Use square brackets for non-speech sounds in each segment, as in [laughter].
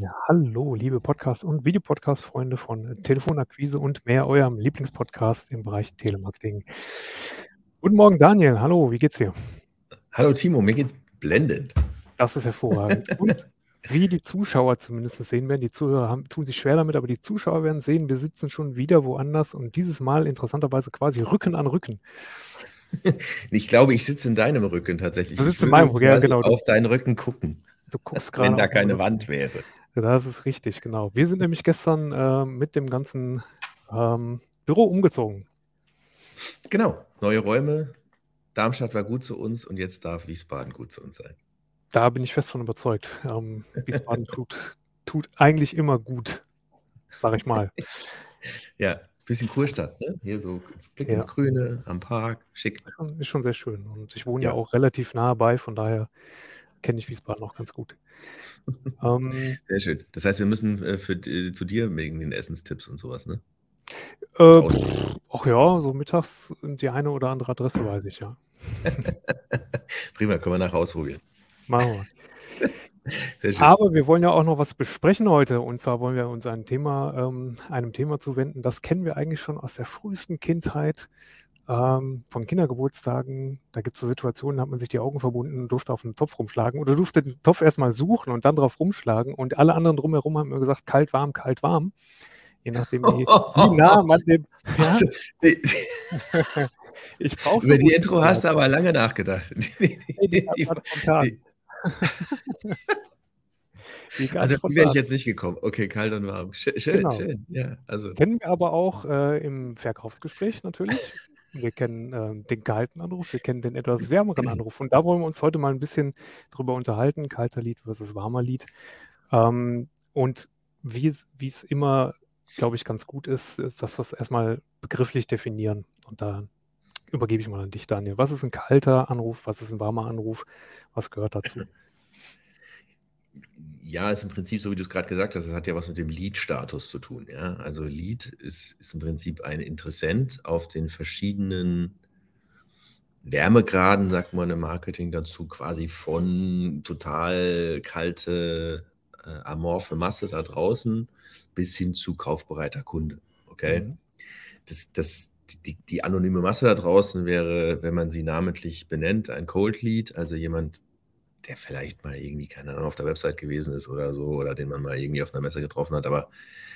Ja, hallo, liebe Podcast und Videopodcast-Freunde von Telefonakquise und mehr, eurem Lieblingspodcast im Bereich Telemarketing. Guten Morgen, Daniel. Hallo, wie geht's dir? Hallo Timo, mir geht's blendend. Das ist hervorragend. [laughs] Und wie die Zuschauer zumindest sehen werden, die Zuhörer haben, tun sich schwer damit, aber die Zuschauer werden sehen, wir sitzen schon wieder woanders und dieses Mal interessanterweise quasi Rücken an Rücken. [laughs] Ich glaube, ich sitze in deinem Rücken tatsächlich. Du sitzt in meinem Rücken, ja, genau. Auf deinen Rücken gucken. Du guckst [laughs] gerade. Wenn da keine Wand wäre. Das ist richtig, genau. Wir sind nämlich gestern äh, mit dem ganzen ähm, Büro umgezogen. Genau, neue Räume. Darmstadt war gut zu uns und jetzt darf Wiesbaden gut zu uns sein. Da bin ich fest von überzeugt. Ähm, Wiesbaden [laughs] tut, tut eigentlich immer gut, sag ich mal. ja, bisschen Kurstadt, ne? Hier so Blick ja. ins Grüne, am Park, schick. Ist schon sehr schön. Und ich wohne ja, ja auch relativ nah bei, von daher kenne ich Wiesbaden auch ganz gut. [laughs] ähm, Sehr schön. Das heißt, wir müssen äh, für, äh, zu dir wegen den Essenstipps und sowas, ne? Äh, ach ja, so mittags die eine oder andere Adresse weiß ich ja. [laughs] Prima, können wir nachher ausprobieren. Machen wir. Aber wir wollen ja auch noch was besprechen heute. Und zwar wollen wir uns ein Thema, ähm, einem Thema zuwenden. Das kennen wir eigentlich schon aus der frühesten Kindheit ähm, von Kindergeburtstagen, da gibt es so Situationen, da hat man sich die Augen verbunden und durfte auf einen Topf rumschlagen oder durfte den Topf erstmal suchen und dann drauf rumschlagen und alle anderen drumherum haben mir gesagt, kalt, warm, kalt, warm. Je nachdem, wie, [laughs] wie nah man dem. Ja? Also, [laughs] ich brauche. Über die Intro hast du aber lange nachgedacht. [laughs] Nee, die, die, die, also die wäre ich jetzt nicht gekommen. Okay, kalt und warm. Schön, genau. schön. Ja, also. Kennen wir aber auch äh, im Verkaufsgespräch natürlich. Wir kennen äh, den kalten Anruf, wir kennen den etwas wärmeren [clears throat] Anruf. Und da wollen wir uns heute mal ein bisschen drüber unterhalten, kalter Lied versus warmer Lied. Ähm, und wie es immer, glaube ich, ganz gut ist, ist, dass wir es erstmal begrifflich definieren. Und da übergebe ich mal an dich, Daniel. Was ist ein kalter Anruf? Was ist ein warmer Anruf? Was gehört dazu? [laughs] Ja, ist im Prinzip so, wie du es gerade gesagt hast, es hat ja was mit dem Lead-Status zu tun. Ja? Also Lead ist, ist im Prinzip ein Interessent auf den verschiedenen Wärmegraden, sagt man im Marketing dazu, quasi von total kalte, äh, amorphe Masse da draußen bis hin zu kaufbereiter Kunde. Okay? Mhm. Das, das, die, die anonyme Masse da draußen wäre, wenn man sie namentlich benennt, ein Cold Lead, also jemand, der vielleicht mal irgendwie, keine Ahnung, auf der Website gewesen ist oder so, oder den man mal irgendwie auf einer Messe getroffen hat, aber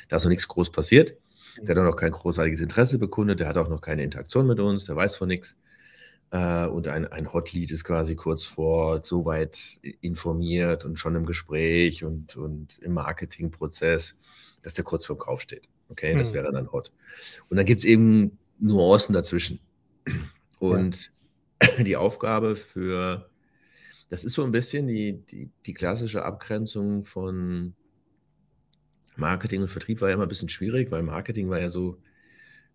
da ist noch nichts groß passiert. Der hat auch noch kein großartiges Interesse bekundet, der hat auch noch keine Interaktion mit uns, der weiß von nichts. Äh, und ein, ein Hotlead ist quasi kurz vor so weit informiert und schon im Gespräch und, und im Marketingprozess, dass der kurz vor dem Kauf steht. Okay, das mhm. wäre dann Hot. Und dann gibt es eben Nuancen dazwischen. Und ja. die Aufgabe für das ist so ein bisschen die die die klassische Abgrenzung von Marketing und Vertrieb war ja immer ein bisschen schwierig, weil Marketing war ja so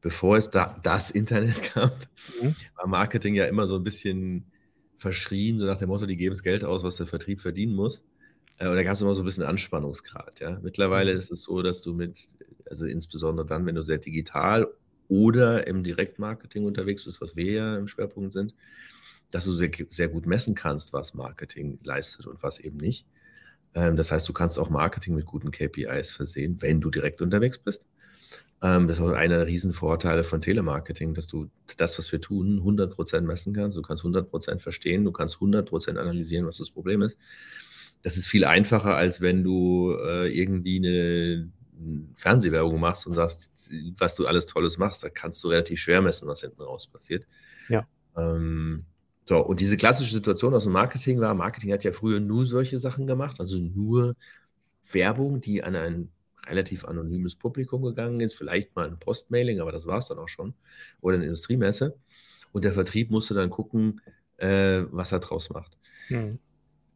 bevor es da das Internet [laughs] gab, Mhm. war Marketing ja immer so ein bisschen verschrien, so nach dem Motto: „Die geben das Geld aus, was der Vertrieb verdienen muss.“ Äh, und da gab es immer so ein bisschen Anspannungsgrad, ja. Mittlerweile Mhm. ist es so, dass du mit also insbesondere dann, wenn du sehr digital oder im Direktmarketing unterwegs bist, was wir ja im Schwerpunkt sind dass du sehr, sehr gut messen kannst, was Marketing leistet und was eben nicht. Ähm, das heißt, du kannst auch Marketing mit guten KPIs versehen, wenn du direkt unterwegs bist. Ähm, das ist auch einer der Riesenvorteile von Telemarketing, dass du das, was wir tun, 100% messen kannst. Du kannst 100% verstehen, du kannst 100% analysieren, was das Problem ist. Das ist viel einfacher, als wenn du äh, irgendwie eine Fernsehwerbung machst und sagst, was du alles Tolles machst. Da kannst du relativ schwer messen, was hinten raus passiert. Ja. Ähm, so, und diese klassische Situation aus dem Marketing war, Marketing hat ja früher nur solche Sachen gemacht, also nur Werbung, die an ein relativ anonymes Publikum gegangen ist, vielleicht mal ein Postmailing, aber das war es dann auch schon, oder eine Industriemesse. Und der Vertrieb musste dann gucken, äh, was er draus macht. Mhm.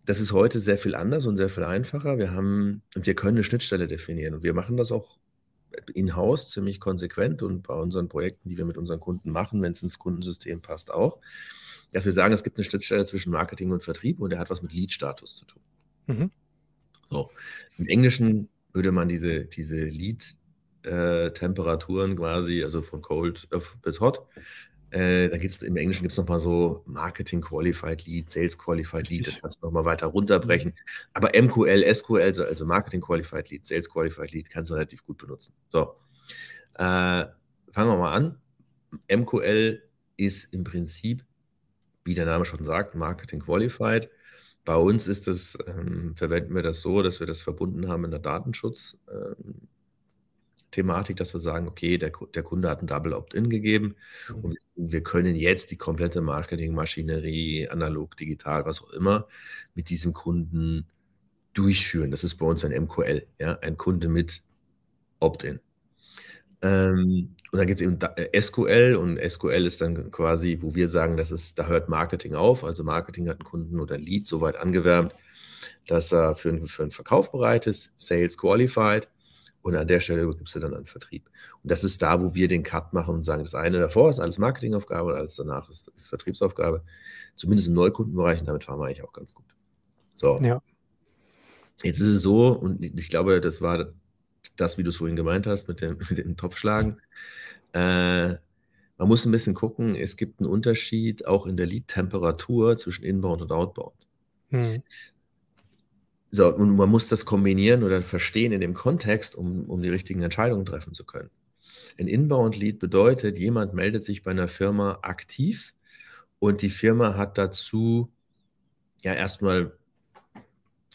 Das ist heute sehr viel anders und sehr viel einfacher. Wir haben, und wir können eine Schnittstelle definieren. Und wir machen das auch in-house ziemlich konsequent und bei unseren Projekten, die wir mit unseren Kunden machen, wenn es ins Kundensystem passt, auch dass wir sagen, es gibt eine Schnittstelle zwischen Marketing und Vertrieb und der hat was mit Lead-Status zu tun. Mhm. So. Im Englischen würde man diese, diese Lead-Temperaturen quasi, also von Cold bis Hot, Äh, da gibt's im Englischen gibt es nochmal so Marketing Qualified Lead, Sales Qualified Lead, das kannst du nochmal weiter runterbrechen. Mhm. Aber MQL, SQL, also Marketing Qualified Lead, Sales Qualified Lead, kannst du relativ gut benutzen. So, äh, fangen wir mal an. MQL ist im Prinzip, wie der Name schon sagt, Marketing Qualified. Bei uns ist das, ähm, verwenden wir das so, dass wir das verbunden haben in der Datenschutz. Ähm, dass wir sagen, okay, der, der Kunde hat ein Double Opt-in gegeben mhm. und wir können jetzt die komplette Marketingmaschinerie, analog, digital, was auch immer, mit diesem Kunden durchführen. Das ist bei uns ein MQL, ja, ein Kunde mit Opt-in. Ähm, und dann gibt es eben äh, SQL und SQL ist dann quasi, wo wir sagen, das ist, da hört Marketing auf. Also Marketing hat einen Kunden oder ein Lead so weit angewärmt, dass er für, einen, für einen Verkauf bereit ist, Sales qualified und an der Stelle übergibst du dann an Vertrieb. Und das ist da, wo wir den Cut machen und sagen, das eine davor ist alles Marketingaufgabe und alles danach ist, ist Vertriebsaufgabe. Zumindest im Neukundenbereich und damit fahren wir eigentlich auch ganz gut. So. Ja. Jetzt ist es so, und ich glaube, das war das, wie du es vorhin gemeint hast, mit dem, [laughs] mit dem Topfschlagen. Äh, man muss ein bisschen gucken, es gibt einen Unterschied auch in der Lead-Temperatur zwischen Inbound und Outbound. Hm. So, und man muss das kombinieren oder verstehen in dem Kontext, um, um die richtigen Entscheidungen treffen zu können. Ein Inbound-Lead bedeutet, jemand meldet sich bei einer Firma aktiv und die Firma hat dazu ja erstmal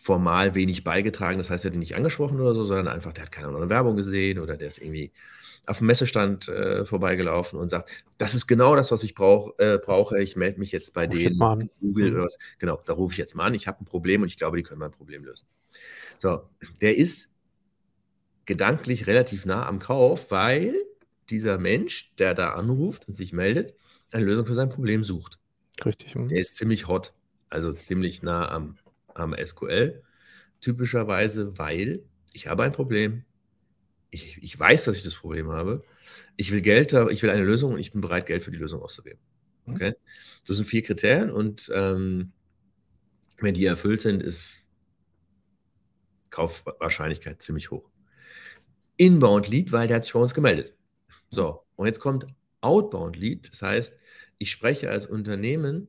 formal wenig beigetragen. Das heißt, er hat ihn nicht angesprochen oder so, sondern einfach, der hat keine andere Werbung gesehen oder der ist irgendwie auf dem Messestand äh, vorbeigelaufen und sagt, das ist genau das, was ich brauch, äh, brauche. Ich melde mich jetzt bei denen, Google oder was. Genau, da rufe ich jetzt mal an. Ich habe ein Problem und ich glaube, die können mein Problem lösen. So, der ist gedanklich relativ nah am Kauf, weil dieser Mensch, der da anruft und sich meldet, eine Lösung für sein Problem sucht. Richtig. Hm. Der ist ziemlich hot, also ziemlich nah am SQL, typischerweise, weil ich habe ein Problem, ich, ich weiß, dass ich das Problem habe. Ich will Geld, ich will eine Lösung und ich bin bereit, Geld für die Lösung auszugeben. Mhm. Okay? Das sind vier Kriterien und ähm, wenn die erfüllt sind, ist Kaufwahrscheinlichkeit ziemlich hoch. Inbound Lead, weil der hat sich bei uns gemeldet. So, und jetzt kommt Outbound Lead, das heißt, ich spreche als Unternehmen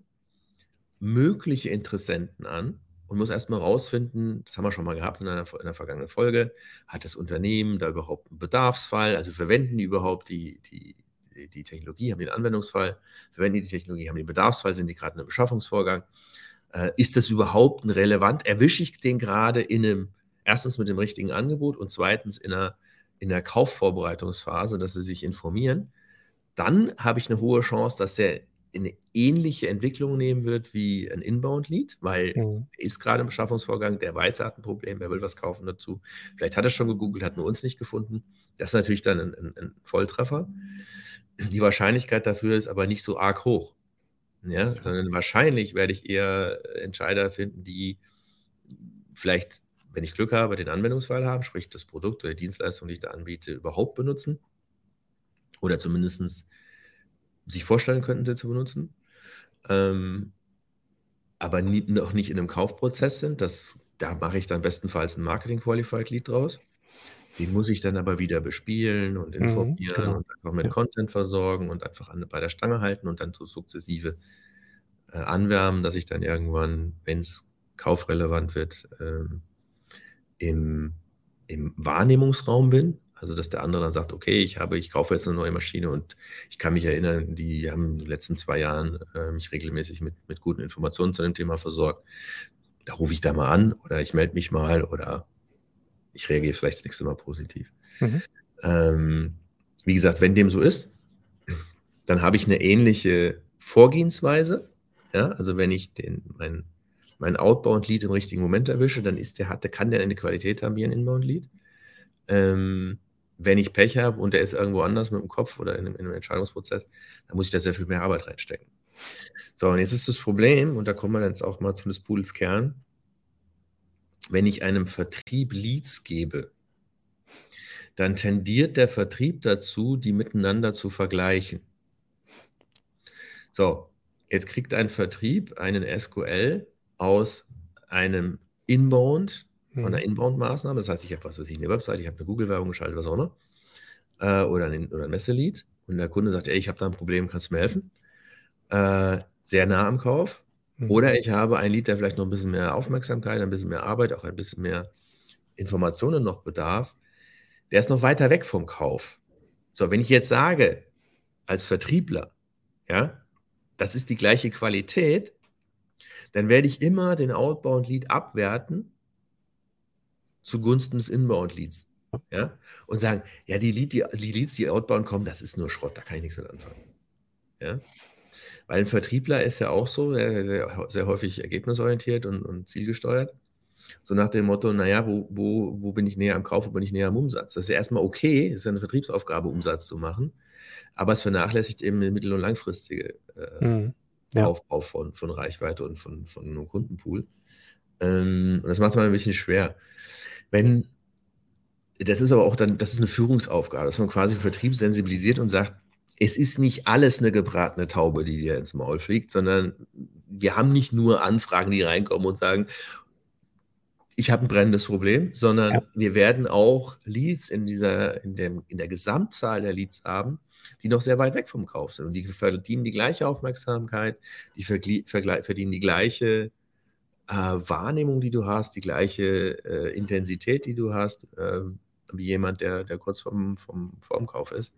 mögliche Interessenten an, und muss erstmal rausfinden, das haben wir schon mal gehabt in einer, in einer vergangenen Folge, hat das Unternehmen da überhaupt einen Bedarfsfall, also verwenden die überhaupt die, die, die Technologie, haben den Anwendungsfall, verwenden die die Technologie, haben den Bedarfsfall, sind die gerade in einem Beschaffungsvorgang, äh, ist das überhaupt ein relevant, erwische ich den gerade in einem, erstens mit dem richtigen Angebot und zweitens in einer, in einer Kaufvorbereitungsphase, dass sie sich informieren, dann habe ich eine hohe Chance, dass er eine ähnliche Entwicklung nehmen wird wie ein Inbound-Lead, weil mhm. er ist gerade im Beschaffungsvorgang, der weiß, er hat ein Problem, er will was kaufen dazu. Vielleicht hat er schon gegoogelt, hat nur uns nicht gefunden. Das ist natürlich dann ein, ein, ein Volltreffer. Die Wahrscheinlichkeit dafür ist aber nicht so arg hoch. Ja, ja. sondern wahrscheinlich werde ich eher Entscheider finden, die vielleicht, wenn ich Glück habe, den Anwendungsfall haben, sprich das Produkt oder die Dienstleistung, die ich da anbiete, überhaupt benutzen. Oder zumindest sich vorstellen könnten, sie zu benutzen, ähm, aber nie, noch nicht in einem Kaufprozess sind. Das, da mache ich dann bestenfalls ein Marketing Qualified Lead draus. Den muss ich dann aber wieder bespielen und mhm, informieren mhm, genau. und einfach mit ja. Content versorgen und einfach an, bei der Stange halten und dann so sukzessive äh, anwärmen, dass ich dann irgendwann, wenn es kaufrelevant wird, ähm, im, im Wahrnehmungsraum bin also, dass der andere dann sagt, okay, ich habe, ich kaufe jetzt eine neue Maschine und ich kann mich erinnern, die haben in den letzten zwei Jahren äh, mich regelmäßig mit, mit guten Informationen zu dem Thema versorgt. Da rufe ich da mal an oder ich melde mich mal oder ich reagiere vielleicht das nächste Mal positiv. Mhm. Ähm, wie gesagt, wenn dem so ist, dann habe ich eine ähnliche Vorgehensweise. Ja, also wenn ich den, mein, mein Outbound-Lead im richtigen Moment erwische, dann ist der, hat, kann der eine Qualität haben wie ein Inbound-Lead. Ähm, wenn ich Pech habe und der ist irgendwo anders mit dem Kopf oder in einem, in einem, Entscheidungsprozess, dann muss ich da sehr viel mehr Arbeit reinstecken. So, und jetzt ist das Problem, und da kommen wir jetzt auch mal zu des Pudels Kern, wenn ich einem Vertrieb Leads gebe, dann tendiert der Vertrieb dazu, die miteinander zu vergleichen. So, jetzt kriegt ein Vertrieb einen SQL aus einem Inbound von einer mhm. Inbound-Maßnahme. Das heißt, ich habe was weiß ich, eine Website, ich habe eine Google-Werbung geschaltet, was auch immer. Äh, oder, ein, oder ein Messelied. Und der Kunde sagt, ey, ich habe da ein Problem, kannst du mir helfen? äh, sehr nah am Kauf. Mhm. Oder ich habe ein Lied, der vielleicht noch ein bisschen mehr Aufmerksamkeit, ein bisschen mehr Arbeit, auch ein bisschen mehr Informationen noch bedarf. Der ist noch weiter weg vom Kauf. So, wenn ich jetzt sage, als Vertriebler, ja, das ist die gleiche Qualität, dann werde ich immer den Outbound-Lead abwerten zugunsten des Inbound-Leads. Ja, und sagen, ja, die, Lead, die, die Leads, die outbound kommen, das ist nur Schrott, da kann ich nichts mit anfangen. Ja, weil ein Vertriebler ist ja auch so, sehr, sehr häufig ergebnisorientiert und, und, zielgesteuert. So nach dem Motto, naja, wo, wo, wo bin ich näher am Kauf, wo bin ich näher am Umsatz? Das ist ja erstmal okay, ist ja eine Vertriebsaufgabe, Umsatz zu machen, aber es vernachlässigt eben eine mittel- und langfristige äh, mhm. ja. Aufbau von, von Reichweite und von, von einem Kundenpool. Ähm, und das macht es mal ein bisschen schwer. Wenn, das ist aber auch dann, das ist eine Führungsaufgabe, dass man quasi Vertrieb sensibilisiert und sagt, es ist nicht alles eine gebratene Taube, die dir ins Maul fliegt, sondern wir haben nicht nur Anfragen, die reinkommen und sagen, ich habe ein brennendes Problem, sondern ja. wir werden auch Leads in dieser, in, dem, in der Gesamtzahl der Leads haben, die noch sehr weit weg vom Kauf sind. Und die verdienen die gleiche Aufmerksamkeit, die verdienen die gleiche äh, Wahrnehmung, die du hast, die gleiche äh, Intensität, die du hast, äh, wie jemand, der, der kurz vorm, vom, vorm Kauf ist.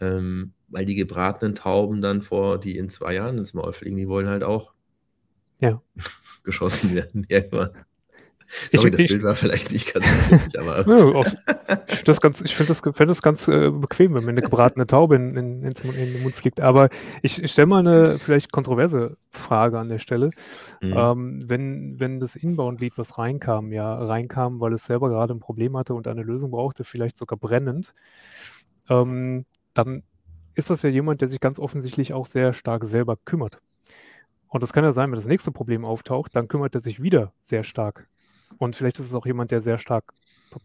Ähm, weil die gebratenen Tauben dann vor, die in zwei Jahren ins Maul fliegen, die wollen halt auch ja. [laughs] geschossen werden [laughs] irgendwann. [laughs] Sorry, ich, das ich, Bild war vielleicht nicht ganz [laughs] richtig, aber. Ja, [laughs] ich finde das, find das ganz äh, bequem, wenn mir eine gebratene Taube in, in, in, den Mund fliegt. Aber ich, ich stelle mal eine vielleicht kontroverse Frage an der Stelle. Mhm. Ähm, wenn, wenn das Inbound-Lied, was reinkam, ja, reinkam, weil es selber gerade ein Problem hatte und eine Lösung brauchte, vielleicht sogar brennend, ähm, dann ist das ja jemand, der sich ganz offensichtlich auch sehr stark selber kümmert. Und das kann ja sein, wenn das nächste Problem auftaucht, dann kümmert er sich wieder sehr stark. Und vielleicht ist es auch jemand, der sehr stark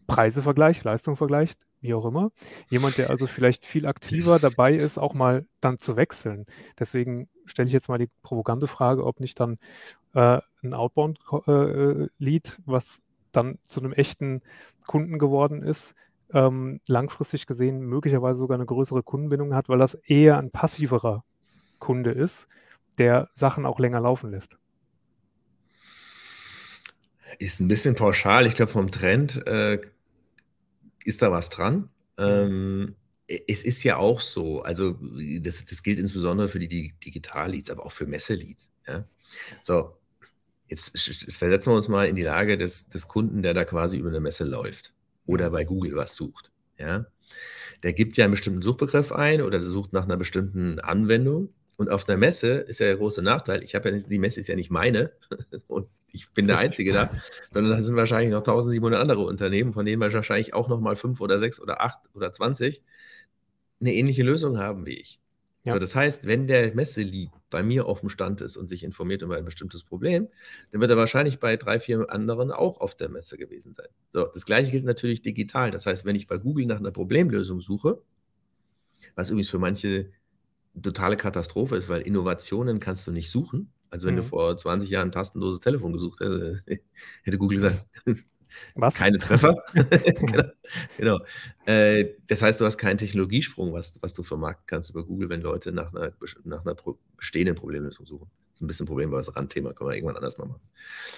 Preise vergleicht, Leistung vergleicht, wie auch immer. Jemand, der also vielleicht viel aktiver dabei ist, auch mal dann zu wechseln. Deswegen stelle ich jetzt mal die provokante Frage, ob nicht dann äh, ein Outbound-Lead, äh, was dann zu einem echten Kunden geworden ist, ähm, langfristig gesehen möglicherweise sogar eine größere Kundenbindung hat, weil das eher ein passiverer Kunde ist, der Sachen auch länger laufen lässt. Ist ein bisschen pauschal. Ich glaube, vom Trend äh, ist da was dran. Ähm, es ist ja auch so, also das, das gilt insbesondere für die Digital-Leads, aber auch für Messe-Leads. Ja? So, jetzt, jetzt versetzen wir uns mal in die Lage des, des Kunden, der da quasi über eine Messe läuft oder bei Google was sucht. Ja? Der gibt ja einen bestimmten Suchbegriff ein oder der sucht nach einer bestimmten Anwendung. Und auf einer Messe ist ja der große Nachteil, ich habe ja nicht, die Messe ist ja nicht meine [laughs] und ich bin der Einzige da, [laughs] sondern da sind wahrscheinlich noch 1700 andere Unternehmen, von denen wahrscheinlich auch nochmal fünf oder sechs oder acht oder zwanzig eine ähnliche Lösung haben wie ich. Ja. So, das heißt, wenn der Messelied bei mir auf dem Stand ist und sich informiert über ein bestimmtes Problem, dann wird er wahrscheinlich bei drei, vier anderen auch auf der Messe gewesen sein. So, das gleiche gilt natürlich digital. Das heißt, wenn ich bei Google nach einer Problemlösung suche, was übrigens für manche totale Katastrophe ist, weil Innovationen kannst du nicht suchen. Also wenn mhm. du vor 20 Jahren ein tastenloses Telefon gesucht hättest, [laughs] hätte Google gesagt, [laughs] was? Keine Treffer. [laughs] genau. genau. Äh, das heißt, du hast keinen Technologiesprung, was, was du vermarkten kannst über Google, wenn Leute nach einer, nach einer bestehenden Problemlösung suchen. Das ist ein bisschen ein Problem, weil das Randthema können wir irgendwann anders mal machen.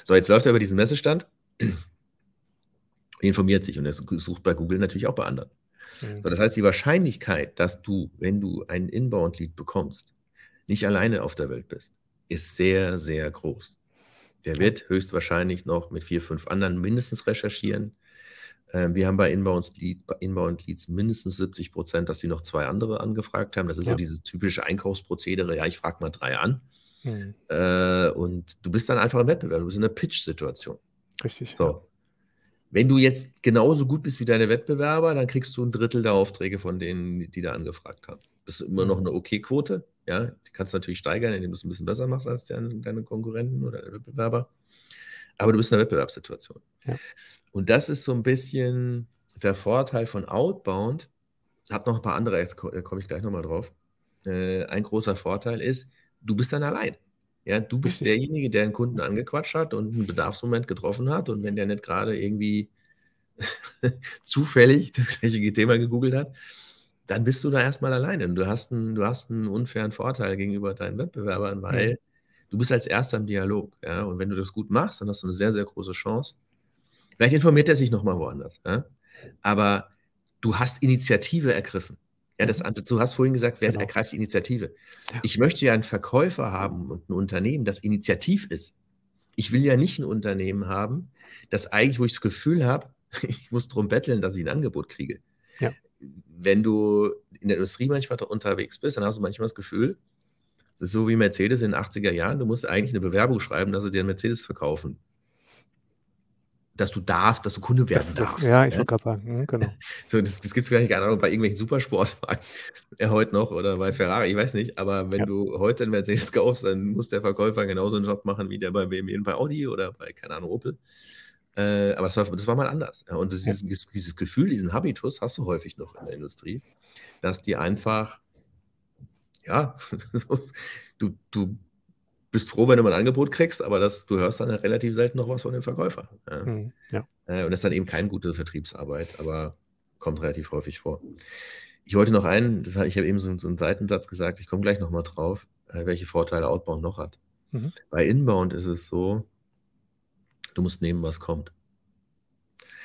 So, jetzt läuft er über diesen Messestand, [clears throat] informiert sich und er sucht bei Google natürlich auch bei anderen. Mhm. So, das heißt, die Wahrscheinlichkeit, dass du, wenn du einen Inbound-Lead bekommst, nicht alleine auf der Welt bist, ist sehr, sehr groß. Der wird höchstwahrscheinlich noch mit vier, fünf anderen mindestens recherchieren. Ähm, wir haben bei Inbound, Lead, Inbound Leads mindestens 70 Prozent, dass sie noch zwei andere angefragt haben. Das ist ja. so dieses typische Einkaufsprozedere. Ja, ich frage mal drei an. Mhm. Äh, und du bist dann einfach im Wettbewerb. Du bist in einer Pitch-Situation. Richtig. So. Wenn du jetzt genauso gut bist wie deine Wettbewerber, dann kriegst du ein Drittel der Aufträge von denen, die da angefragt haben. Das ist immer noch mhm. eine okay Quote. Ja, die kannst du natürlich steigern, indem du es ein bisschen besser machst als deine, Konkurrenten oder deine Wettbewerber. Aber du bist in einer Wettbewerbssituation. Ja. Und das ist so ein bisschen der Vorteil von Outbound. Hat noch ein paar andere, jetzt komme ich gleich nochmal drauf. Äh, ein großer Vorteil ist, du bist dann allein. Ja, du bist derjenige, der einen Kunden angequatscht hat und einen Bedarfsmoment getroffen hat. Und wenn der nicht gerade irgendwie [laughs] zufällig das gleiche Thema gegoogelt hat, dann bist du da erstmal alleine. Du hast einen, du hast einen unfairen Vorteil gegenüber deinen Wettbewerbern, weil mhm. du bist als Erster im Dialog. Ja? Und wenn du das gut machst, dann hast du eine sehr, sehr große Chance. Vielleicht informiert er sich nochmal woanders. Ja? Aber du hast Initiative ergriffen. Ja, das, mhm. du hast vorhin gesagt, wer genau. ergreift die Initiative? Ich möchte ja einen Verkäufer haben und ein Unternehmen, das initiativ ist. Ich will ja nicht ein Unternehmen haben, das eigentlich, wo ich das Gefühl habe, [laughs] ich muss darum betteln, dass ich ein Angebot kriege. Ja. Wenn du in der Industrie manchmal unterwegs bist, dann hast du manchmal das Gefühl, das ist so wie Mercedes in den 80er Jahren, du musst eigentlich eine Bewerbung schreiben, dass sie dir einen Mercedes verkaufen dass du darfst, dass du Kunde werden das, darfst. ja, ich wollte gerade sagen, mhm, genau. [laughs] So, das, das gibt es gar nicht bei irgendwelchen Supersportwagen [laughs] ja, heute noch oder bei Ferrari, ich weiß nicht, aber wenn ja. du heute einen Mercedes kaufst, dann muss der Verkäufer genauso einen Job machen wie der bei BMW und bei Audi oder bei, keine Ahnung, Opel. Äh, aber das war, das war mal anders. Ja, und das, dieses, dieses Gefühl, diesen Habitus hast du häufig noch in der Industrie, dass die einfach, ja, [laughs] du, du bist froh, wenn du mal ein Angebot kriegst, aber das, du hörst dann relativ selten noch was von dem Verkäufer. Ja. Mhm, ja. Äh, und das ist dann eben keine gute Vertriebsarbeit, aber kommt relativ häufig vor. Ich wollte noch einen, das, ich habe eben so, so, einen Seitensatz gesagt, ich komme gleich nochmal drauf, äh, welche Vorteile Outbound noch hat. Mhm. Bei Inbound ist es so, du musst nehmen, was kommt.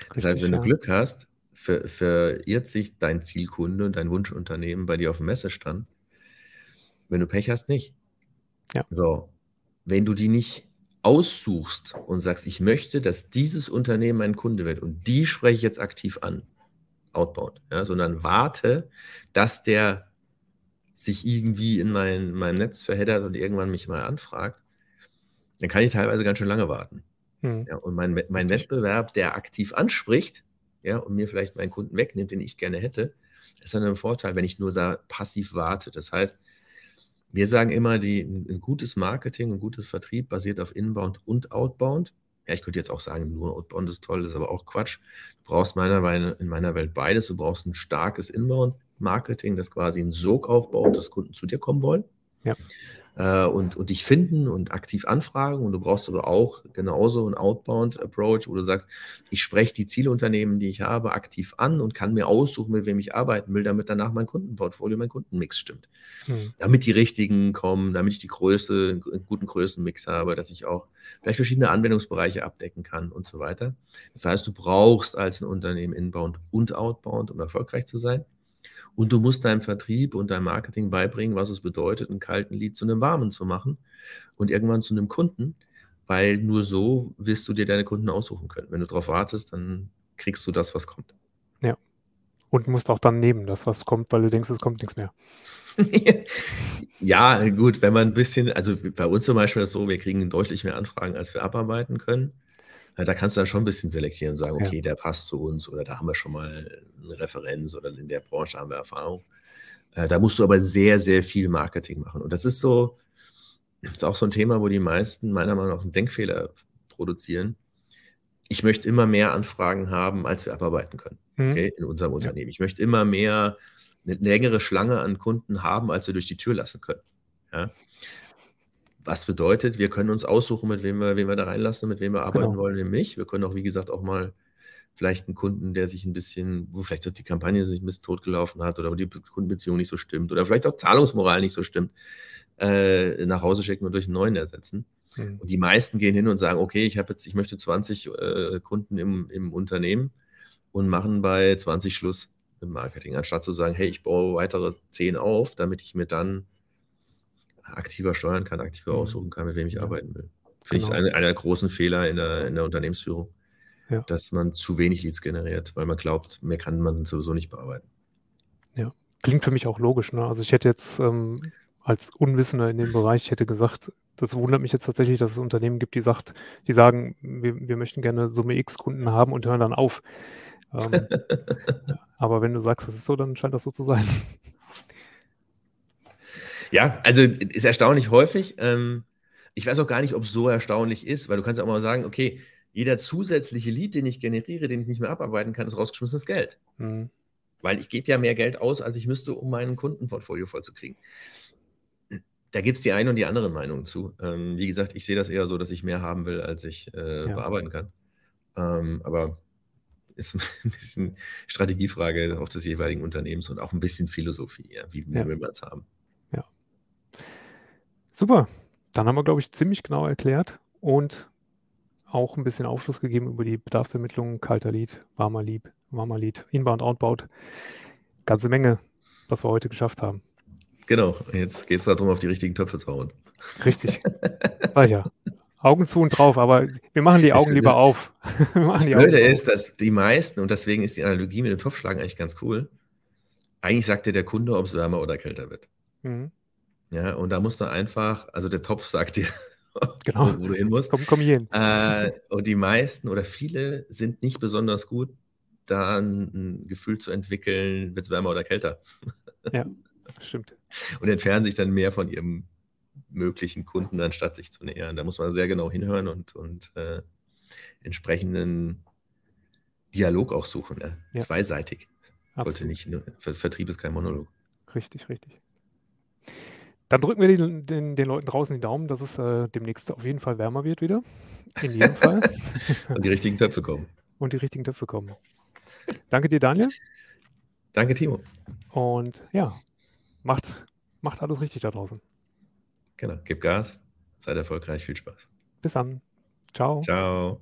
Das Richtig, heißt, wenn du Glück hast, ver verirrt sich dein Zielkunde und dein Wunschunternehmen bei dir auf dem Messestand. Wenn du Pech hast, nicht. Ja. So, wenn du die nicht aussuchst und sagst, ich möchte, dass dieses Unternehmen mein Kunde wird und die spreche ich jetzt aktiv an, outbound, ja, sondern warte, dass der sich irgendwie in mein, meinem Netz verheddert und irgendwann mich mal anfragt, dann kann ich teilweise ganz schön lange warten. Hm. Ja, und mein, mein Wettbewerb, der aktiv anspricht, ja, und mir vielleicht meinen Kunden wegnimmt, den ich gerne hätte, ist dann ein Vorteil, wenn ich nur da passiv warte. Das heißt, wir sagen immer, die, ein gutes Marketing, ein gutes Vertrieb basiert auf Inbound und Outbound. Ja, ich könnte jetzt auch sagen, nur Outbound ist toll, ist aber auch Quatsch. Du brauchst meiner, in meiner Welt beides. Du brauchst ein starkes Inbound-Marketing, das quasi einen Sog aufbaut, dass Kunden zu dir kommen wollen. Ja äh, und, und dich finden und aktiv anfragen. Und du brauchst aber auch genauso einen Outbound-Approach, wo du sagst, ich spreche die Zielunternehmen, die ich habe, aktiv an und kann mir aussuchen, mit wem ich arbeiten will, damit danach mein Kundenportfolio, mein Kundenmix stimmt. Hm. Damit die richtigen kommen, damit ich die Größe, einen guten Größenmix habe, dass ich auch vielleicht verschiedene Anwendungsbereiche abdecken kann und so weiter. Das heißt, du brauchst als ein Unternehmen Inbound und Outbound, um erfolgreich zu sein. Und du musst deinem Vertrieb und deinem Marketing beibringen, was es bedeutet, einen kalten Lied zu einem warmen zu machen und irgendwann zu einem Kunden, weil nur so wirst du dir deine Kunden aussuchen können. Wenn du darauf wartest, dann kriegst du das, was kommt. Ja. Und musst auch dann nehmen, das, was kommt, weil du denkst, es kommt nichts mehr. [laughs] ja, gut, wenn man ein bisschen, also bei uns zum Beispiel ist es so, wir kriegen deutlich mehr Anfragen, als wir abarbeiten können. Da kannst du dann schon ein bisschen selektieren und sagen, okay, ja. der passt zu uns oder da haben wir schon mal eine Referenz oder in der Branche haben wir Erfahrung. Äh, da musst du aber sehr, sehr viel Marketing machen. Und das ist so, das ist auch so ein Thema, wo die meisten meiner Meinung nach einen Denkfehler produzieren. Ich möchte immer mehr Anfragen haben, als wir abarbeiten können, mhm. okay, in unserem Unternehmen. Ich möchte immer mehr eine längere Schlange an Kunden haben, als wir durch die Tür lassen können. Ja? Was bedeutet, wir können uns aussuchen, mit wem wir, wen wir da reinlassen, mit wem wir arbeiten genau. wollen, nämlich. Wir können auch, wie gesagt, auch mal vielleicht einen Kunden, der sich ein bisschen, wo vielleicht die Kampagne sich ein bisschen totgelaufen hat oder wo die Kundenbeziehung nicht so stimmt oder vielleicht auch Zahlungsmoral nicht so stimmt, äh, nach Hause schicken und durch einen neuen ersetzen. Mhm. Und die meisten gehen hin und sagen, okay, ich habe jetzt, ich möchte 20 äh, Kunden im, im Unternehmen und machen bei 20 Schluss im Marketing, anstatt zu sagen, hey, ich baue weitere 10 auf, damit ich mir dann aktiver steuern kann, aktiver mhm. aussuchen kann, mit wem ich ja. arbeiten will. Finde genau. ich einer, einer der großen Fehler in der, in der Unternehmensführung, ja. dass man zu wenig Leads generiert, weil man glaubt, mehr kann man sowieso nicht bearbeiten. Ja, klingt für mich auch logisch. Ne? Also ich hätte jetzt ähm, als Unwissender in dem Bereich, ich hätte gesagt, das wundert mich jetzt tatsächlich, dass es Unternehmen gibt, die sagt, die sagen, wir, wir möchten gerne Summe X Kunden haben und hören dann auf. Ähm, [laughs] aber wenn du sagst, das ist so, dann scheint das so zu sein. Ja, also ist erstaunlich häufig. Ähm, ich weiß auch gar nicht, ob es so erstaunlich ist, weil du kannst ja auch mal sagen, okay, jeder zusätzliche Lead, den ich generiere, den ich nicht mehr abarbeiten kann, ist rausgeschmissenes Geld. Mhm. Weil ich gebe ja mehr Geld aus, als ich müsste, um mein Kundenportfolio vollzukriegen. Da gibt es die eine und die andere Meinung zu. Ähm, wie gesagt, ich sehe das eher so, dass ich mehr haben will, als ich äh, ja. bearbeiten kann. Ähm, aber ist [laughs] ein bisschen Strategiefrage auch des jeweiligen Unternehmens und auch ein bisschen Philosophie. Ja. Wie Ja. will man es haben? Super. Dann haben wir, glaube ich, ziemlich genau erklärt und auch ein bisschen Aufschluss gegeben über die Bedarfsermittlung, kalter Lied, warmer Lied, warmer Lied, Inbound, Outbound. Ganze Menge, was wir heute geschafft haben. Genau, jetzt geht es darum, auf die richtigen Töpfe zu hauen. Richtig. Ah ja. Augen zu und drauf, aber wir machen die Das- Augen lieber das- auf. [laughs] Das Blöde ist, dass die meisten, und deswegen ist die Analogie mit dem Topfschlagen eigentlich ganz cool, eigentlich sagt dir der Kunde, ob es wärmer oder kälter wird. Mhm. Ja, und da musst du einfach, also der Topf sagt dir, [laughs] Genau. wo, wo du hin musst. Komm, komm hier hin. Äh, und die meisten oder viele sind nicht besonders gut, da ein Gefühl zu entwickeln, wird es wärmer oder kälter. [laughs] Stimmt. Und entfernen sich dann mehr von ihrem möglichen Kunden, anstatt sich zu nähern. Da muss man sehr genau hinhören und, und äh, entsprechenden Dialog auch suchen. Ja? Ja. Zweiseitig. Sollte nicht Ver Vertrieb ist kein Monolog. Richtig, richtig. Dann drücken wir den, den, den Leuten draußen die Daumen, dass es äh, demnächst auf jeden Fall wärmer wird wieder. In jedem Fall. [laughs] Und die richtigen Töpfe kommen. Und die richtigen Töpfe kommen. Danke dir, Daniel. Danke, Timo. Und ja, macht, macht alles richtig da draußen. Genau. Gib Gas, seid erfolgreich, viel Spaß. Bis dann. Ciao. Ciao.